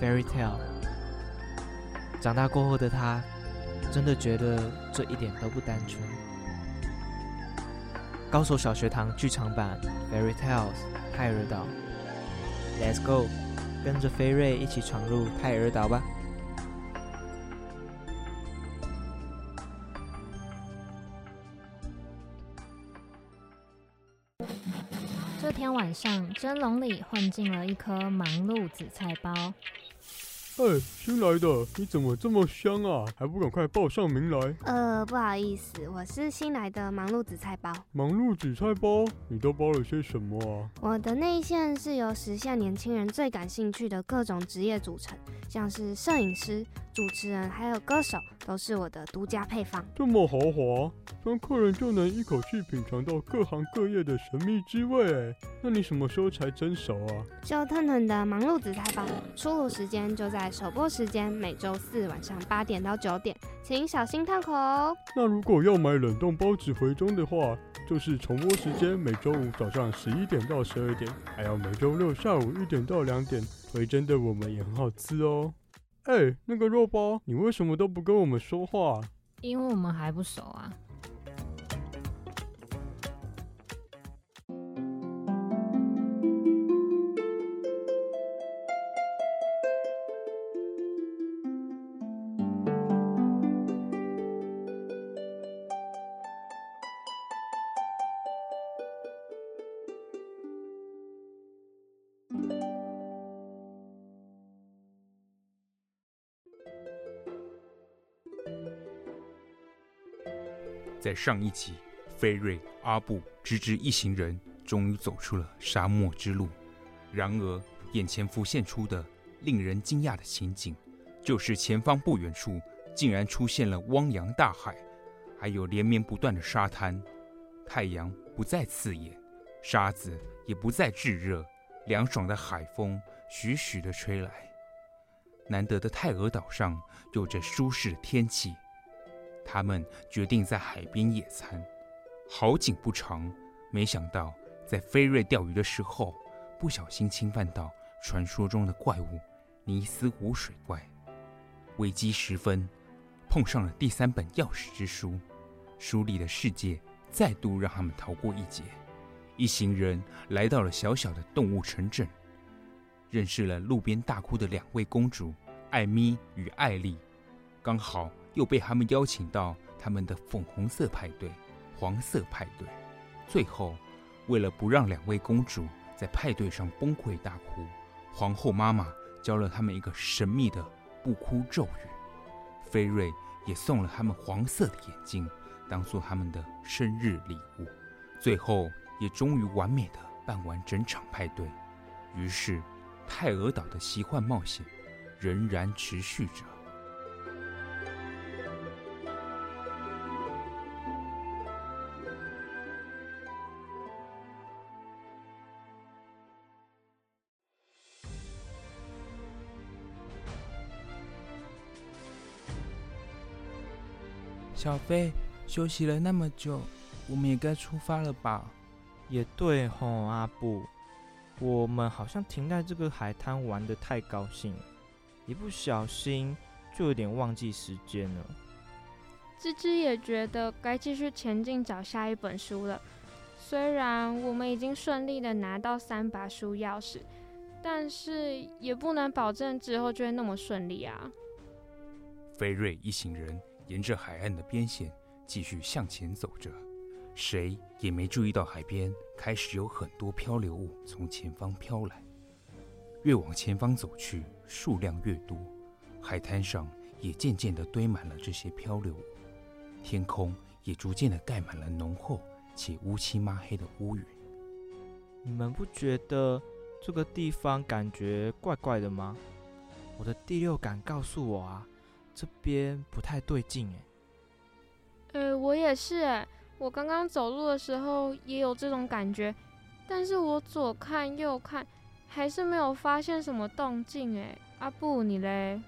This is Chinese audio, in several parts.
，Fairy Tale。长大过后的他，真的觉得这一点都不单纯。高手小学堂剧场版《Fairy Tales》泰尔岛，Let's go，跟着菲瑞一起闯入泰尔岛吧。这天晚上，蒸笼里混进了一颗忙碌紫菜包。哎，新来的，你怎么这么香啊？还不赶快报上名来？呃，不好意思，我是新来的忙碌紫菜包。忙碌紫菜包，你都包了些什么啊？我的内馅是由时下年轻人最感兴趣的各种职业组成，像是摄影师。主持人还有歌手都是我的独家配方，这么豪华，让客人就能一口气品尝到各行各业的神秘滋味。哎，那你什么时候才蒸熟啊？就腾腾的忙碌紫菜包，出炉时间就在首播时间，每周四晚上八点到九点，请小心烫口哦。那如果要买冷冻包子回中的话，就是重播时间每周五早上十一点到十二点，还有每周六下午一点到两点，回蒸的我们也很好吃哦。哎、欸，那个肉包，你为什么都不跟我们说话？因为我们还不熟啊。上一集，菲瑞、阿布、芝芝一行人终于走出了沙漠之路。然而，眼前浮现出的令人惊讶的情景，就是前方不远处竟然出现了汪洋大海，还有连绵不断的沙滩。太阳不再刺眼，沙子也不再炙热，凉爽的海风徐徐地吹来。难得的泰尔岛上有着舒适的天气。他们决定在海边野餐。好景不长，没想到在菲瑞钓鱼的时候，不小心侵犯到传说中的怪物尼斯湖水怪。危机时分，碰上了第三本钥匙之书，书里的世界再度让他们逃过一劫。一行人来到了小小的动物城镇，认识了路边大哭的两位公主艾米与艾丽，刚好。又被他们邀请到他们的粉红色派对、黄色派对。最后，为了不让两位公主在派对上崩溃大哭，皇后妈妈教了他们一个神秘的不哭咒语。菲瑞也送了他们黄色的眼睛，当做他们的生日礼物。最后，也终于完美的办完整场派对。于是，泰尔岛的奇幻冒险仍然持续着。小飞，休息了那么久，我们也该出发了吧？也对吼，阿布，我们好像停在这个海滩玩的太高兴了，一不小心就有点忘记时间了。芝芝也觉得该继续前进找下一本书了。虽然我们已经顺利的拿到三把书钥匙，但是也不能保证之后就会那么顺利啊。菲瑞一行人。沿着海岸的边线继续向前走着，谁也没注意到海边开始有很多漂流物从前方飘来。越往前方走去，数量越多，海滩上也渐渐地堆满了这些漂流物，天空也逐渐地盖满了浓厚且乌漆抹黑的乌云。你们不觉得这个地方感觉怪怪的吗？我的第六感告诉我啊，这边不太对劲哎。呃，我也是哎，我刚刚走路的时候也有这种感觉，但是我左看右看，还是没有发现什么动静哎。阿布，你嘞？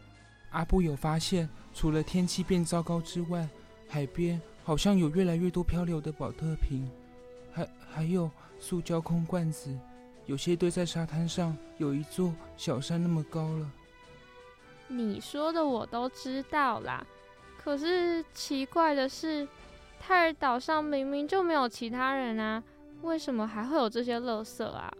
阿布有发现，除了天气变糟糕之外，海边好像有越来越多漂流的保特瓶，还还有塑胶空罐子，有些堆在沙滩上，有一座小山那么高了。你说的我都知道啦，可是奇怪的是，泰尔岛上明明就没有其他人啊，为什么还会有这些垃圾啊？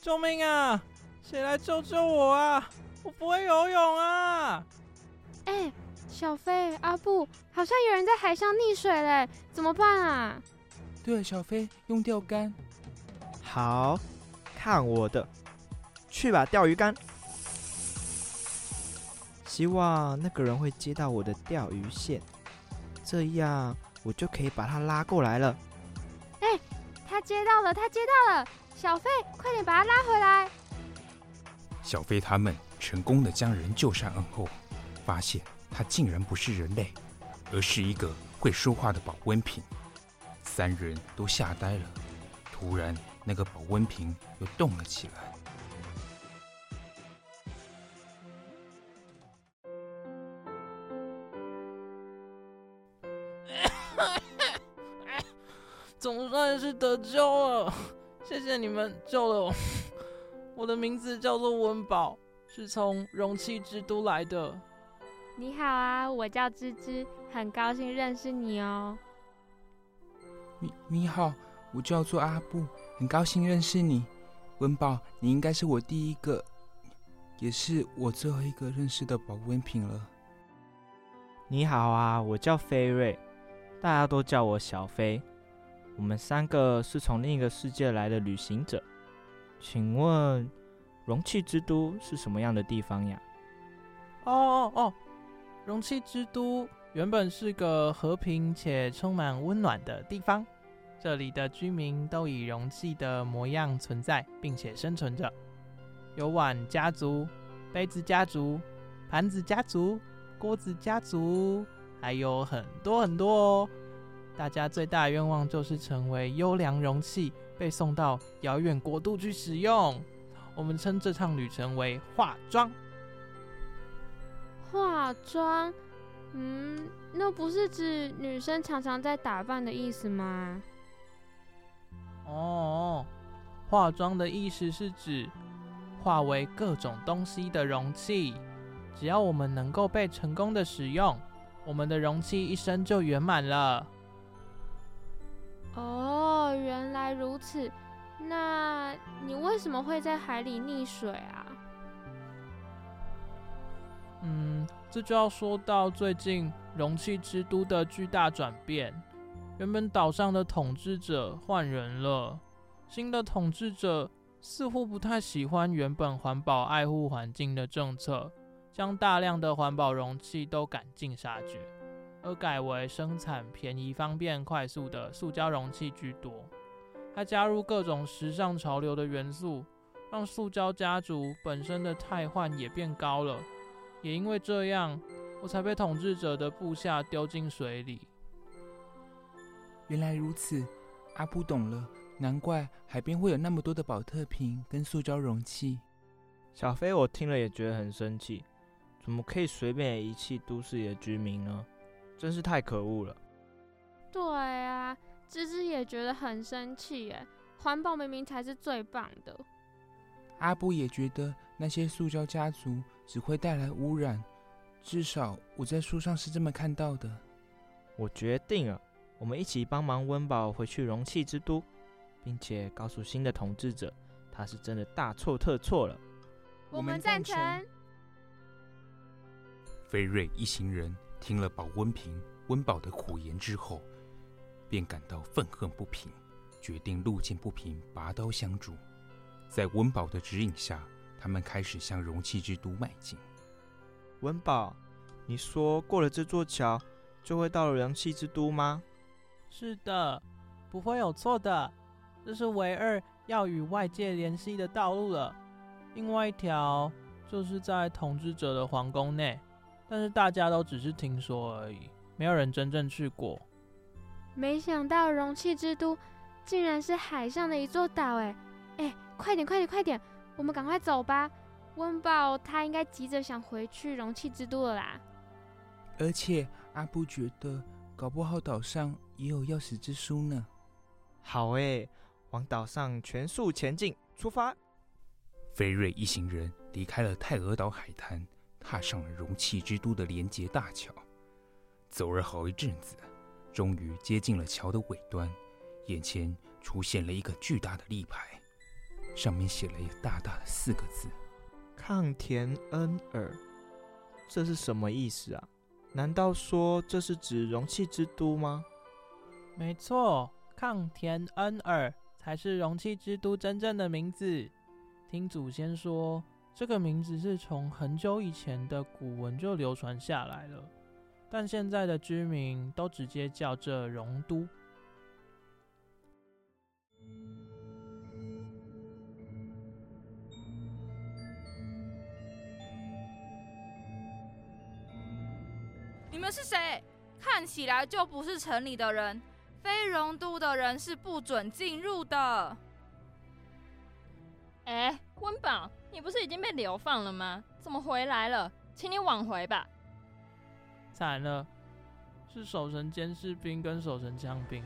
救命啊！谁来救救我啊！我不会游泳啊！哎，小飞、阿布，好像有人在海上溺水嘞，怎么办啊？对，小飞用钓竿。好，看我的，去吧，钓鱼竿。希望那个人会接到我的钓鱼线，这样我就可以把他拉过来了。哎，他接到了，他接到了。小飞，快点把他拉回来！小飞他们成功的将人救上岸后，发现他竟然不是人类，而是一个会说话的保温瓶。三人都吓呆了。突然，那个保温瓶又动了起来。总算是得救了。谢谢你们救了我。我的名字叫做温宝，是从容器之都来的。你好啊，我叫芝芝，很高兴认识你哦。你你好，我叫做阿布，很高兴认识你。温宝，你应该是我第一个，也是我最后一个认识的保温瓶了。你好啊，我叫飞瑞，大家都叫我小飞。我们三个是从另一个世界来的旅行者，请问容器之都是什么样的地方呀？哦哦哦，容器之都原本是个和平且充满温暖的地方，这里的居民都以容器的模样存在，并且生存着。有碗家族、杯子家族、盘子家族、锅子家族，还有很多很多哦。大家最大的愿望就是成为优良容器，被送到遥远国度去使用。我们称这趟旅程为化妆。化妆？嗯，那不是指女生常常在打扮的意思吗？哦，化妆的意思是指化为各种东西的容器。只要我们能够被成功的使用，我们的容器一生就圆满了。哦，原来如此。那你为什么会在海里溺水啊？嗯，这就要说到最近容器之都的巨大转变。原本岛上的统治者换人了，新的统治者似乎不太喜欢原本环保爱护环境的政策，将大量的环保容器都赶尽杀绝。而改为生产便宜、方便、快速的塑胶容器居多，还加入各种时尚潮流的元素，让塑胶家族本身的汰换也变高了。也因为这样，我才被统治者的部下丢进水里。原来如此，阿布懂了，难怪海边会有那么多的保特瓶跟塑胶容器。小飞，我听了也觉得很生气，怎么可以随便遗弃都市里的居民呢？真是太可恶了！对啊，芝芝也觉得很生气耶。环保明明才是最棒的。阿布也觉得那些塑胶家族只会带来污染，至少我在书上是这么看到的。我决定了，我们一起帮忙温饱回去容器之都，并且告诉新的统治者，他是真的大错特错了。我们赞成。飞瑞一行人。听了保温瓶温饱的苦言之后，便感到愤恨不平，决定路见不平拔刀相助。在温饱的指引下，他们开始向容器之都迈进。温饱，你说过了这座桥，就会到了容器之都吗？是的，不会有错的。这是唯二要与外界联系的道路了。另外一条就是在统治者的皇宫内，但是大家都只是听说而已，没有人真正去过。没想到容器之都竟然是海上的一座岛，哎哎，快点快点快点，我们赶快走吧！温宝他应该急着想回去容器之都了啦。而且阿布觉得，搞不好岛上也有钥匙之书呢。好诶，往岛上全速前进，出发！菲瑞一行人离开了泰俄岛海滩，踏上了容器之都的连接大桥。走了好一阵子，终于接近了桥的尾端，眼前出现了一个巨大的立牌，上面写了一个大大的四个字：“抗田恩尔”。这是什么意思啊？难道说这是指容器之都吗？没错，抗田恩尔才是容器之都真正的名字。听祖先说，这个名字是从很久以前的古文就流传下来了，但现在的居民都直接叫这容都。你们是谁？看起来就不是城里的人，非容都的人是不准进入的。哎，温宝，你不是已经被流放了吗？怎么回来了？请你往回吧。惨了，是守城监视兵跟守城枪兵，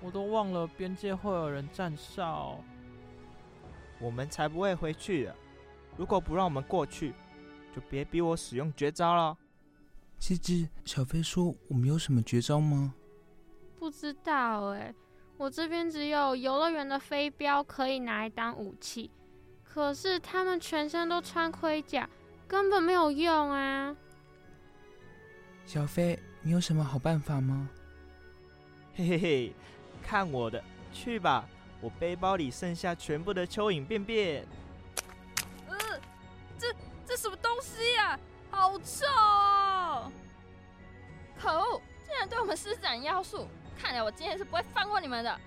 我都忘了边界会有人站哨。我们才不会回去的。如果不让我们过去，就别逼我使用绝招了。芝芝，小飞说我们有什么绝招吗？不知道哎。我这边只有游乐园的飞镖可以拿来当武器，可是他们全身都穿盔甲，根本没有用啊！小飞，你有什么好办法吗？嘿嘿嘿，看我的，去吧！我背包里剩下全部的蚯蚓便便。呃，这这什么东西呀、啊？好臭哦！可恶，竟然对我们施展妖术！看来我今天是不会放过你们的。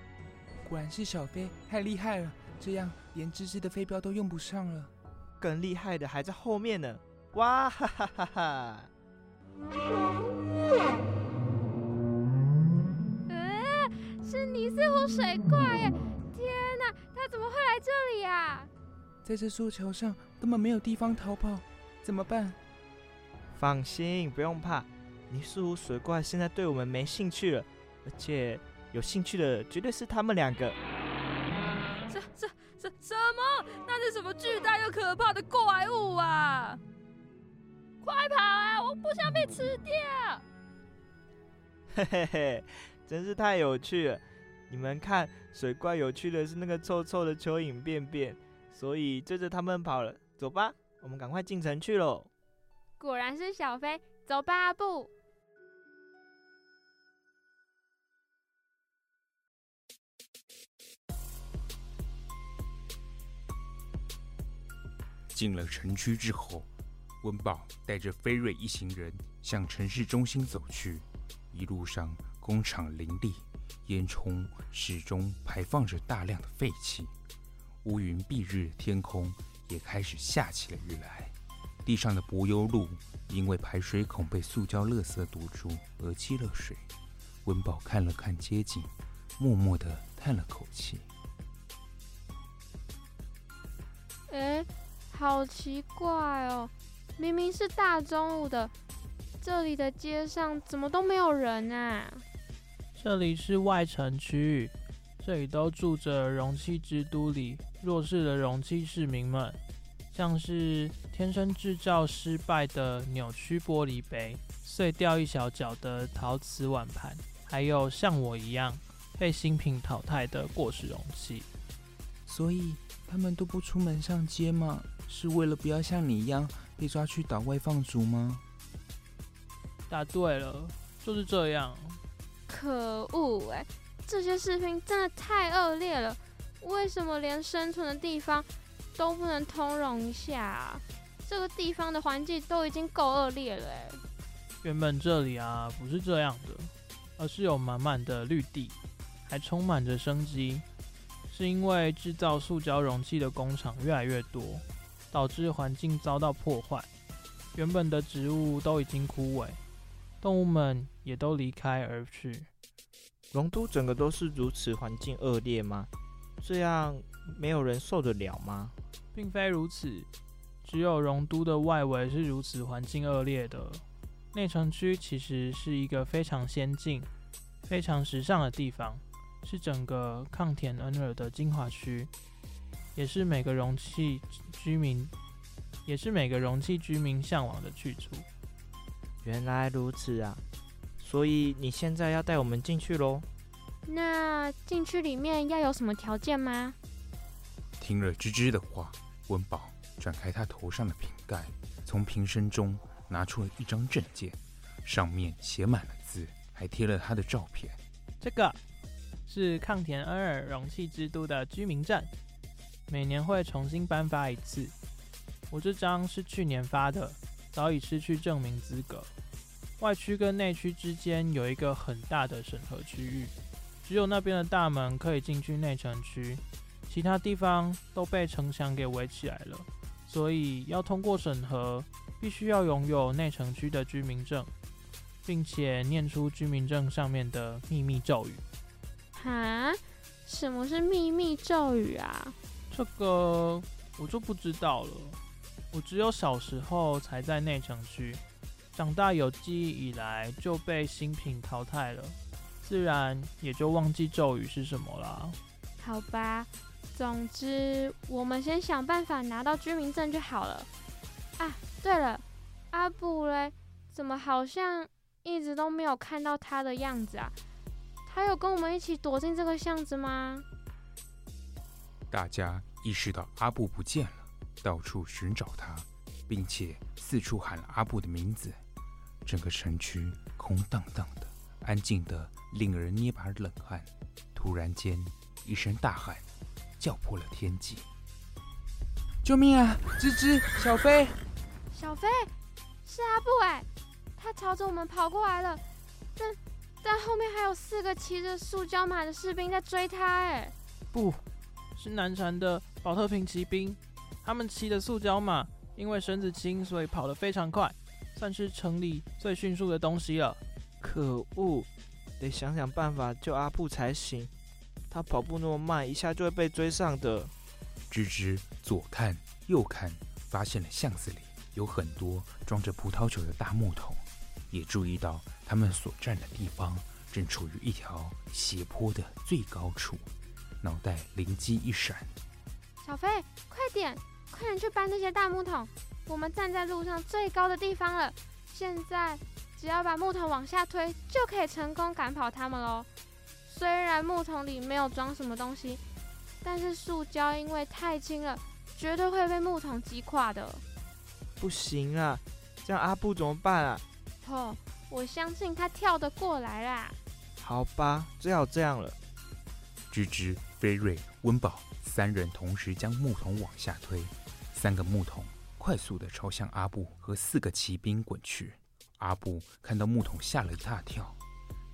果然是小飞，太厉害了，这样连芝芝的飞镖都用不上了。更厉害的还在后面呢！哇哈哈哈哈！呃，是尼斯湖水怪耶！天哪，他怎么会来这里呀？在这座桥上根本没有地方逃跑，怎么办？放心，不用怕，尼斯湖水怪现在对我们没兴趣了。而且有兴趣的绝对是他们两个。这、这、这什么？那是什么巨大又可怕的怪物啊！快跑啊！我不想被吃掉。嘿嘿嘿，真是太有趣了！你们看，水怪有趣的是那个臭臭的蚯蚓便便，所以追着他们跑了。走吧，我们赶快进城去喽。果然是小飞，走吧，阿布。进了城区之后，温宝带着菲瑞一行人向城市中心走去。一路上工厂林立，烟囱始终排放着大量的废气，乌云蔽日，天空也开始下起了雨来。地上的柏油路因为排水孔被塑胶垃圾堵住而积了水。温宝看了看街景，默默地叹了口气。哎。好奇怪哦，明明是大中午的，这里的街上怎么都没有人啊？这里是外城区域，这里都住着容器之都里弱势的容器市民们，像是天生制造失败的扭曲玻璃杯、碎掉一小角的陶瓷碗盘，还有像我一样被新品淘汰的过时容器。所以他们都不出门上街吗？是为了不要像你一样被抓去岛外放逐吗？答对了，就是这样。可恶哎，这些士兵真的太恶劣了！为什么连生存的地方都不能通融一下啊？这个地方的环境都已经够恶劣了哎。原本这里啊不是这样的，而是有满满的绿地，还充满着生机。是因为制造塑胶容器的工厂越来越多，导致环境遭到破坏。原本的植物都已经枯萎，动物们也都离开而去。龙都整个都是如此环境恶劣吗？这样没有人受得了吗？并非如此，只有龙都的外围是如此环境恶劣的。内城区其实是一个非常先进、非常时尚的地方，是整个抗田恩尔的精华区，也是每个容器居民，也是每个容器居民向往的去处。原来如此啊！所以你现在要带我们进去喽？那进去里面要有什么条件吗？听了芝芝的话，温饱转开他头上的瓶盖，从瓶身中拿出了一张证件，上面写满了字，还贴了他的照片。这个是抗田恩尔容器之都的居民证，每年会重新颁发一次。我这张是去年发的，早已失去证明资格。外区跟内区之间有一个很大的审核区域，只有那边的大门可以进去内城区，其他地方都被城墙给围起来了。所以要通过审核，必须要拥有内城区的居民证，并且念出居民证上面的秘密咒语。哈？什么是秘密咒语啊？这个我就不知道了。我只有小时候才在内城区。长大有记忆以来就被新品淘汰了，自然也就忘记咒语是什么了。好吧，总之我们先想办法拿到居民证就好了。啊，对了，阿布嘞，怎么好像一直都没有看到他的样子啊？他有跟我们一起躲进这个巷子吗？大家意识到阿布不见了，到处寻找他，并且四处喊了阿布的名字。整个城区空荡荡的，安静的令人捏把冷汗。突然间，一声大喊，叫破了天际：“救命啊！吱吱，小飞，小飞，是阿布哎！他朝着我们跑过来了，但但后面还有四个骑着塑胶马的士兵在追他哎！不是南禅的保特瓶骑兵，他们骑的塑胶马，因为绳子轻，所以跑得非常快。”算是城里最迅速的东西了。可恶，得想想办法救阿布才行。他跑步那么慢，一下就会被追上的。吱吱左看右看，发现了巷子里有很多装着葡萄酒的大木桶，也注意到他们所站的地方正处于一条斜坡的最高处，脑袋灵机一闪：小飞，快点，快点去搬那些大木桶。我们站在路上最高的地方了，现在只要把木桶往下推，就可以成功赶跑他们喽。虽然木桶里没有装什么东西，但是塑胶因为太轻了，绝对会被木桶击垮的。不行啊，这样阿布怎么办啊？哦，我相信他跳得过来啦。好吧，只好这样了。吱吱、菲瑞、温宝三人同时将木桶往下推，三个木桶。快速地朝向阿布和四个骑兵滚去。阿布看到木桶吓了一大跳，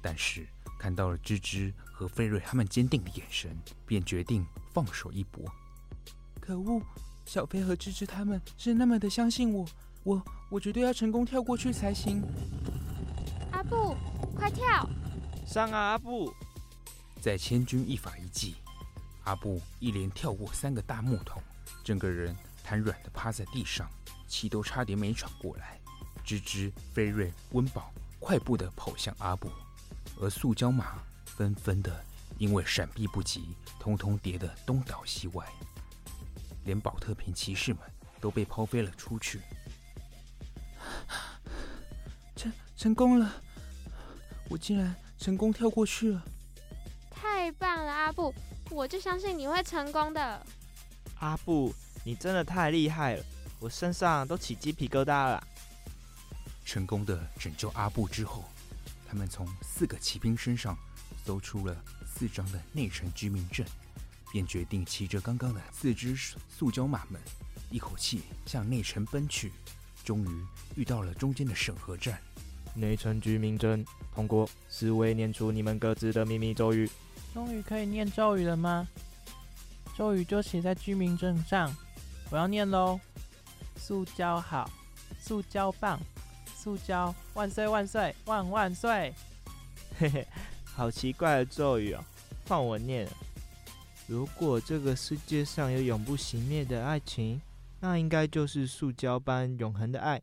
但是看到了芝芝和菲瑞他们坚定的眼神，便决定放手一搏。可恶，小飞和芝芝他们是那么的相信我，我我绝对要成功跳过去才行。阿布，快跳！上啊，阿布！在千钧一发一击，阿布一连跳过三个大木桶，整个人。瘫软的趴在地上，气都差点没喘过来。吱吱、菲瑞、温饱快步的跑向阿布，而塑胶马纷纷的因为闪避不及，通通跌得东倒西歪，连宝特瓶骑士们都被抛飞了出去。成成功了，我竟然成功跳过去了！太棒了，阿布！我就相信你会成功的，阿布。你真的太厉害了，我身上都起鸡皮疙瘩了。成功的拯救阿布之后，他们从四个骑兵身上搜出了四张的内城居民证，便决定骑着刚刚的四只塑胶马们，一口气向内城奔去。终于遇到了中间的审核站，内城居民证通过，四位念出你们各自的秘密咒语。终于可以念咒语了吗？咒语就写在居民证上，我要念喽。塑胶好，塑胶棒，塑胶万岁万岁万万岁！嘿嘿，好奇怪的咒语哦，换我念。如果这个世界上有永不熄灭的爱情，那应该就是塑胶般永恒的爱。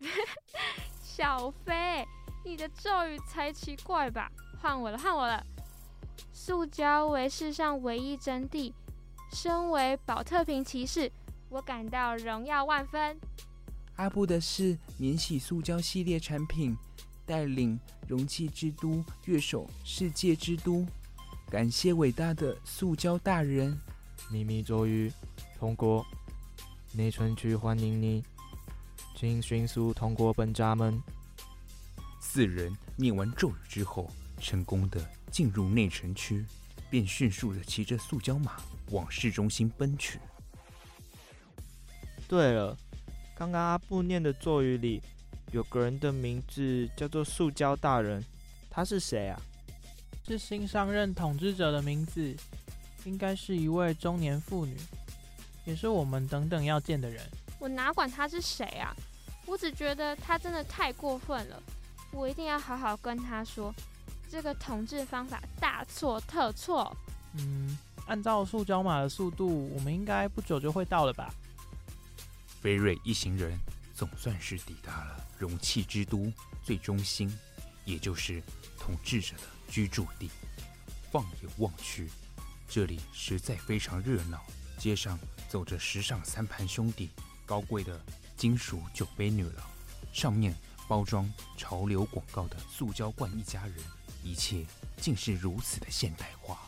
小飞，你的咒语才奇怪吧？换我了，换我了。塑胶为世上唯一真谛，身为保特瓶骑士，我感到荣耀万分。阿布的是免洗塑胶系列产品，带领容器之都乐手世界之都。感谢伟大的塑胶大人。秘密咒语通过，内存区欢迎你，请迅速通过本闸门。四人念完咒语之后，成功的进入内城区，便迅速的骑着塑胶马往市中心奔去。对了，刚刚阿布念的咒语里，有个人的名字叫做塑胶大人，他是谁啊？是新上任统治者的名字，应该是一位中年妇女，也是我们等等要见的人。我哪管他是谁啊，我只觉得他真的太过分了，我一定要好好跟他说，这个统治方法大错特错。嗯，按照塑胶马的速度，我们应该不久就会到了吧？菲瑞一行人总算是抵达了容器之都最中心，也就是统治者的居住地。放眼望去，这里实在非常热闹。街上走着时尚三盘兄弟，高贵的金属酒杯女郎，上面包装潮流广告的塑胶罐一家人，一切竟是如此的现代化。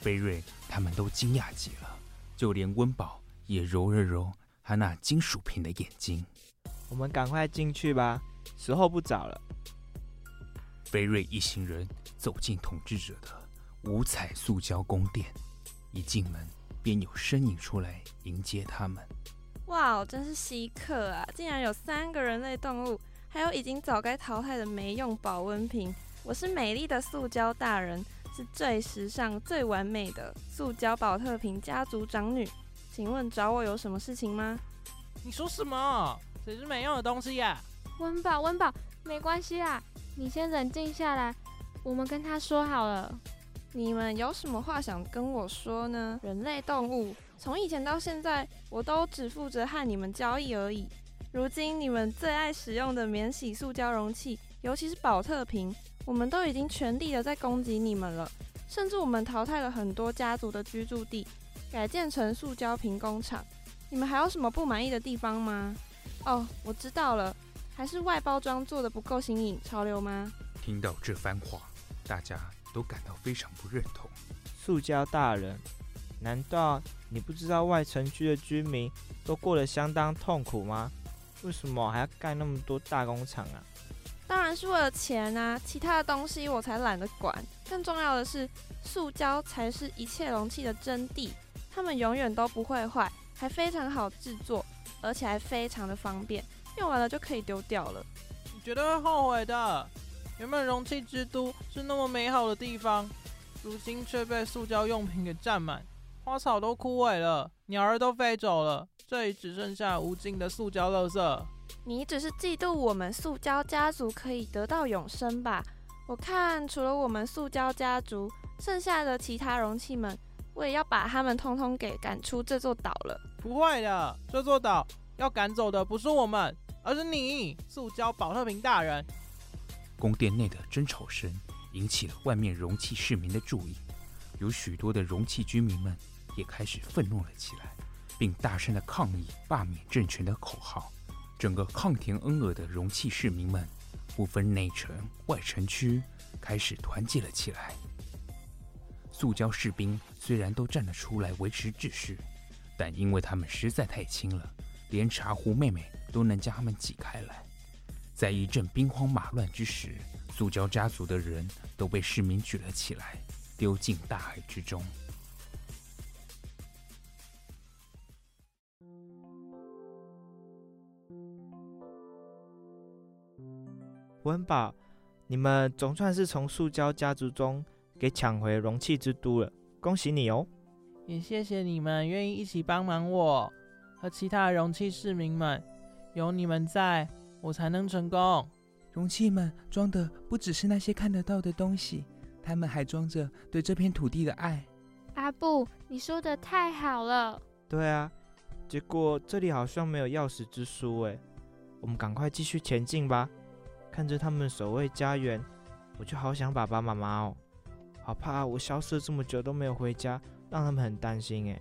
菲瑞他们都惊讶极了，就连温宝也揉了揉。他那金属瓶的眼睛，我们赶快进去吧，时候不早了。菲瑞一行人走进统治者的五彩塑胶宫殿，一进门便有身影出来迎接他们。哇，真是稀客啊！竟然有三个人类动物，还有已经早该淘汰的没用保温瓶。我是美丽的塑胶大人，是最时尚、最完美的塑胶宝特瓶家族长女。请问找我有什么事情吗？你说什么？谁是没用的东西呀？温宝，温宝，没关系啦，你先冷静下来，我们跟他说好了。你们有什么话想跟我说呢？人类动物，从以前到现在，我都只负责和你们交易而已。如今你们最爱使用的免洗塑胶容器，尤其是保特瓶，我们都已经全力的在攻击你们了，甚至我们淘汰了很多家族的居住地。改建成塑胶瓶工厂，你们还有什么不满意的地方吗？哦，我知道了，还是外包装做的不够新颖潮流吗？听到这番话，大家都感到非常不认同。塑胶大人，难道你不知道外城区的居民都过得相当痛苦吗？为什么还要盖那么多大工厂啊？当然是为了钱啊！其他的东西我才懒得管。更重要的是，塑胶才是一切容器的真谛。它们永远都不会坏，还非常好制作，而且还非常的方便，用完了就可以丢掉了。你绝对会后悔的。原本容器之都是那么美好的地方，如今却被塑胶用品给占满，花草都枯萎了，鸟儿都飞走了，这里只剩下无尽的塑胶垃圾。你只是嫉妒我们塑胶家族可以得到永生吧？我看除了我们塑胶家族，剩下的其他容器们。我也要把他们通通给赶出这座岛了。不会的，这座岛要赶走的不是我们，而是你，塑胶保特瓶大人。宫殿内的争吵声引起了外面容器市民的注意，有许多的容器居民们也开始愤怒了起来，并大声的抗议罢免政权的口号。整个抗田恩尔的容器市民们，不分内城外城区，开始团结了起来。塑胶士兵虽然都站了出来维持秩序，但因为他们实在太轻了，连茶壶妹妹都能将他们挤开来。在一阵兵荒马乱之时，塑胶家族的人都被市民举了起来，丢进大海之中。温宝，你们总算是从塑胶家族中。给抢回容器之都了，恭喜你哦！也谢谢你们愿意一起帮忙我和其他容器市民们，有你们在，我才能成功。容器们装的不只是那些看得到的东西，他们还装着对这片土地的爱。阿布，你说的太好了。对啊，结果这里好像没有钥匙之书哎，我们赶快继续前进吧。看着他们守卫家园，我就好想爸爸妈妈哦，好怕我消失这么久都没有回家。让他们很担心哎。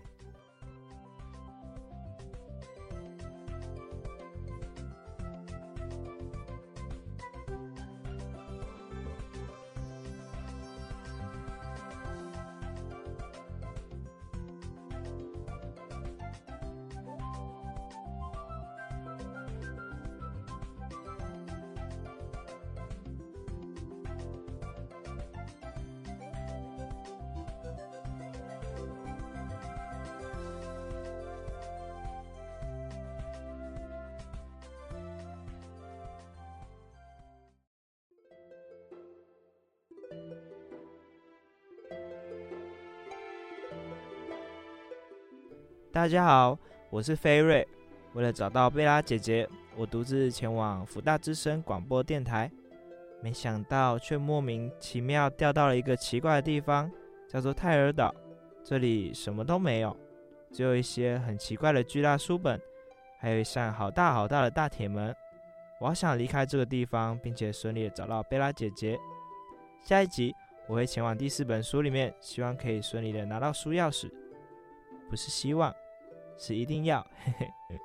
大家好，我是菲瑞。为了找到贝拉姐姐，我独自前往福大之声广播电台，没想到却莫名其妙掉到了一个奇怪的地方，叫做泰尔岛。这里什么都没有，只有一些很奇怪的巨大书本，还有一扇好大好大的大铁门。我好想离开这个地方，并且顺利的找到贝拉姐姐。下一集我会前往第四本书里面，希望可以顺利的拿到书钥匙，不是希望。是一定要，嘿嘿。